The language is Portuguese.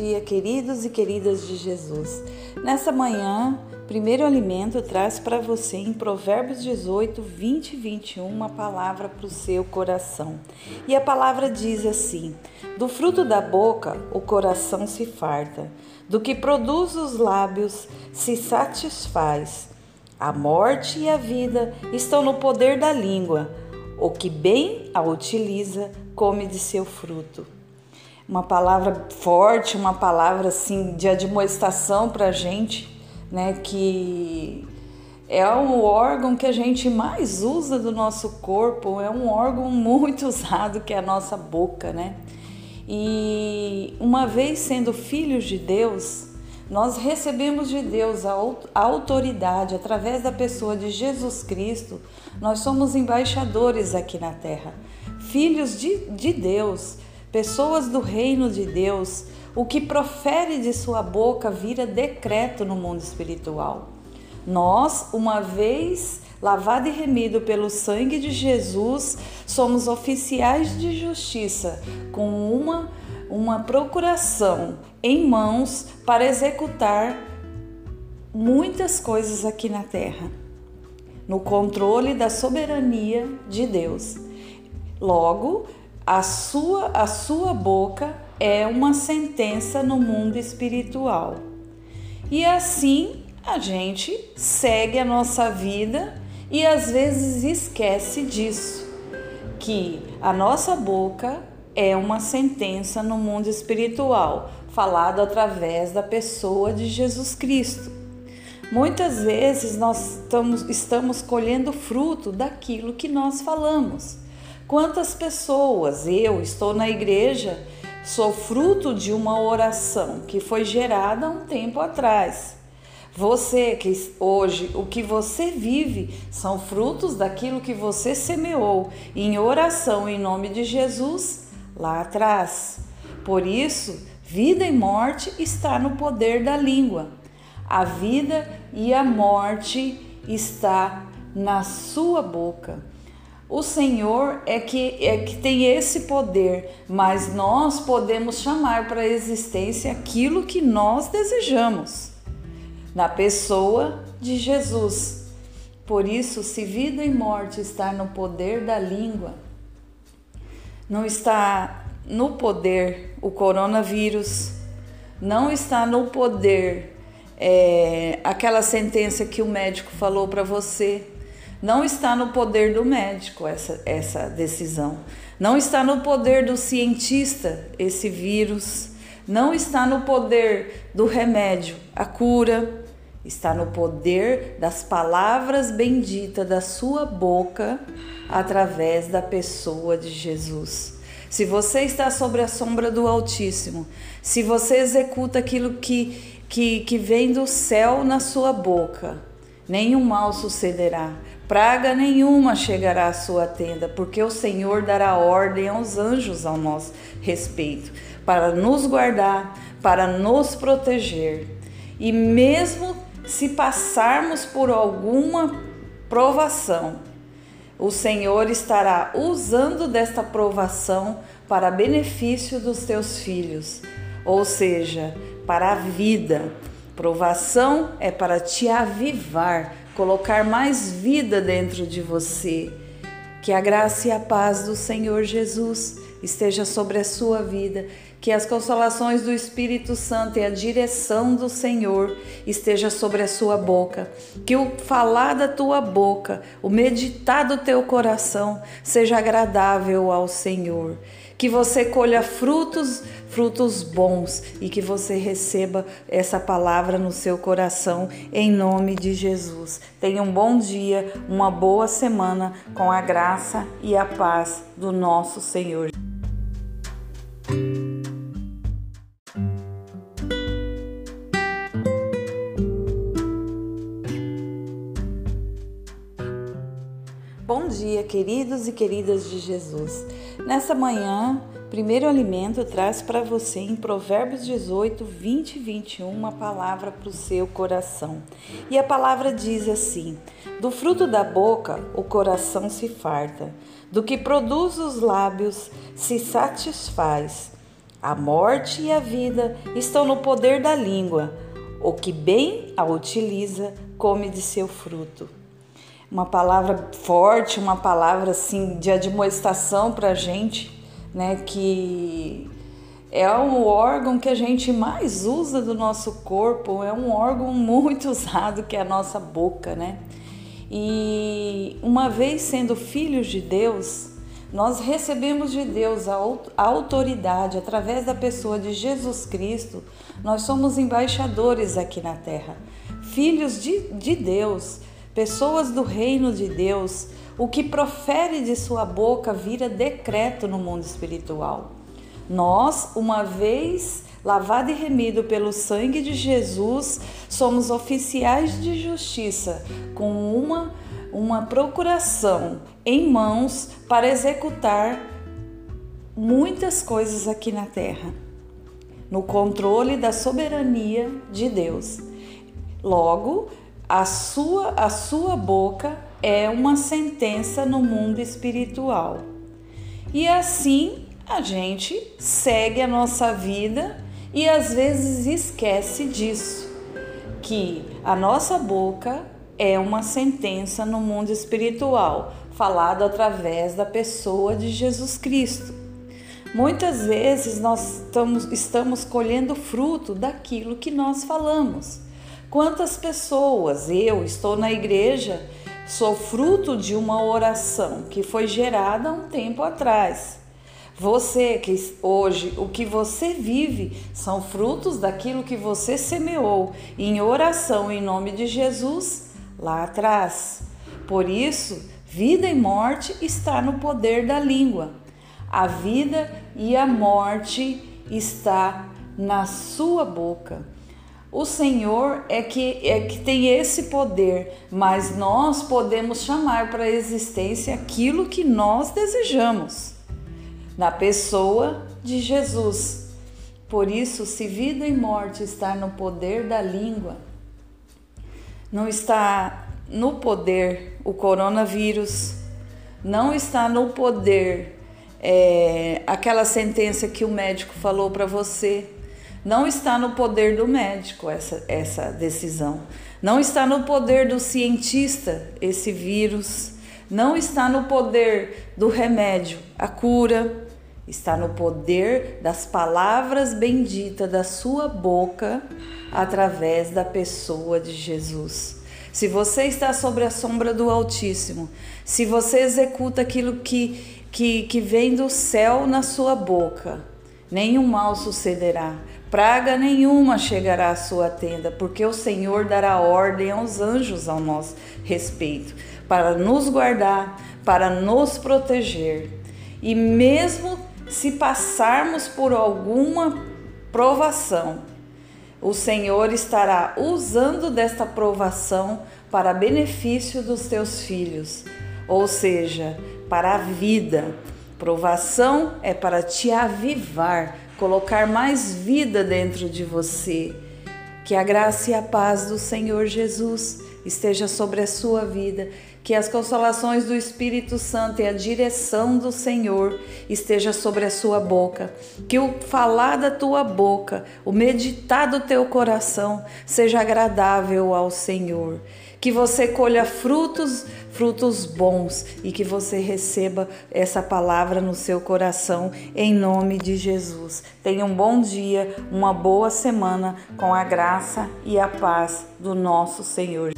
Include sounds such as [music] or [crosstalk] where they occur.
dia, queridos e queridas de Jesus. Nessa manhã, primeiro alimento traz para você em Provérbios 18, 20 e 21 uma palavra para o seu coração. E a palavra diz assim: Do fruto da boca o coração se farta, do que produz os lábios se satisfaz. A morte e a vida estão no poder da língua. O que bem a utiliza, come de seu fruto uma palavra forte, uma palavra assim de admoestação para a gente, né? Que é o órgão que a gente mais usa do nosso corpo, é um órgão [laughs] muito usado que é a nossa boca, né? E uma vez sendo filhos de Deus, nós recebemos de Deus a autoridade através da pessoa de Jesus Cristo. Nós somos embaixadores aqui na terra, filhos de, de Deus pessoas do reino de Deus, o que profere de sua boca vira decreto no mundo espiritual. Nós, uma vez lavado e remido pelo sangue de Jesus, somos oficiais de justiça com uma, uma procuração em mãos para executar muitas coisas aqui na terra, no controle da soberania de Deus. Logo, a sua, a sua boca é uma sentença no mundo espiritual. E assim a gente segue a nossa vida e às vezes esquece disso, que a nossa boca é uma sentença no mundo espiritual, falado através da pessoa de Jesus Cristo. Muitas vezes nós estamos, estamos colhendo fruto daquilo que nós falamos. Quantas pessoas, eu estou na igreja, sou fruto de uma oração que foi gerada um tempo atrás. Você que hoje o que você vive são frutos daquilo que você semeou em oração em nome de Jesus lá atrás. Por isso, vida e morte está no poder da língua. A vida e a morte está na sua boca. O Senhor é que, é que tem esse poder, mas nós podemos chamar para a existência aquilo que nós desejamos, na pessoa de Jesus. Por isso, se vida e morte está no poder da língua, não está no poder o coronavírus, não está no poder é, aquela sentença que o médico falou para você não está no poder do médico essa, essa decisão. Não está no poder do cientista esse vírus. Não está no poder do remédio, a cura. Está no poder das palavras benditas da sua boca através da pessoa de Jesus. Se você está sobre a sombra do Altíssimo, se você executa aquilo que, que, que vem do céu na sua boca, nenhum mal sucederá praga nenhuma chegará à sua tenda, porque o Senhor dará ordem aos anjos ao nosso respeito, para nos guardar, para nos proteger. E mesmo se passarmos por alguma provação, o Senhor estará usando desta provação para benefício dos teus filhos, ou seja, para a vida. Provação é para te avivar, colocar mais vida dentro de você. Que a graça e a paz do Senhor Jesus esteja sobre a sua vida, que as consolações do Espírito Santo e a direção do Senhor esteja sobre a sua boca, que o falar da tua boca, o meditar do teu coração seja agradável ao Senhor que você colha frutos, frutos bons e que você receba essa palavra no seu coração em nome de Jesus. Tenha um bom dia, uma boa semana com a graça e a paz do nosso Senhor. Dia, queridos e queridas de Jesus. Nessa manhã, primeiro alimento traz para você em Provérbios 18, 20 e 21 uma palavra para o seu coração. E a palavra diz assim: Do fruto da boca o coração se farta, do que produz os lábios se satisfaz. A morte e a vida estão no poder da língua. O que bem a utiliza, come de seu fruto. Uma palavra forte, uma palavra assim de admoestação para a gente, né? Que é o órgão que a gente mais usa do nosso corpo, é um órgão [laughs] muito usado que é a nossa boca, né? E uma vez sendo filhos de Deus, nós recebemos de Deus a autoridade através da pessoa de Jesus Cristo. Nós somos embaixadores aqui na terra, filhos de, de Deus, pessoas do reino de Deus. O que profere de sua boca vira decreto no mundo espiritual. Nós, uma vez lavado e remido pelo sangue de Jesus, somos oficiais de justiça com uma, uma procuração em mãos para executar muitas coisas aqui na terra, no controle da soberania de Deus. Logo, a sua, a sua boca é uma sentença no mundo espiritual. E assim a gente segue a nossa vida e às vezes esquece disso, que a nossa boca é uma sentença no mundo espiritual, falado através da pessoa de Jesus Cristo. Muitas vezes nós estamos, estamos colhendo fruto daquilo que nós falamos. Quantas pessoas, eu estou na igreja, sou fruto de uma oração que foi gerada um tempo atrás você que hoje o que você vive são frutos daquilo que você semeou em oração em nome de Jesus lá atrás. Por isso, vida e morte está no poder da língua. A vida e a morte está na sua boca. O Senhor é que, é que tem esse poder, mas nós podemos chamar para a existência aquilo que nós desejamos na pessoa de Jesus. Por isso, se vida e morte está no poder da língua, não está no poder o coronavírus, não está no poder é, aquela sentença que o médico falou para você, não está no poder do médico essa, essa decisão, não está no poder do cientista esse vírus, não está no poder do remédio, a cura, está no poder das palavras benditas da sua boca através da pessoa de Jesus. Se você está sobre a sombra do Altíssimo, se você executa aquilo que, que, que vem do céu na sua boca, nenhum mal sucederá, praga nenhuma chegará à sua tenda, porque o Senhor dará ordem aos anjos ao nosso respeito, para nos guardar, para nos proteger. E mesmo se passarmos por alguma provação, o Senhor estará usando desta provação para benefício dos teus filhos, ou seja, para a vida. Provação é para te avivar, colocar mais vida dentro de você. Que a graça e a paz do Senhor Jesus esteja sobre a sua vida. Que as consolações do Espírito Santo e a direção do Senhor esteja sobre a sua boca, que o falar da tua boca, o meditar do teu coração seja agradável ao Senhor, que você colha frutos, frutos bons e que você receba essa palavra no seu coração em nome de Jesus. Tenha um bom dia, uma boa semana com a graça e a paz do nosso Senhor.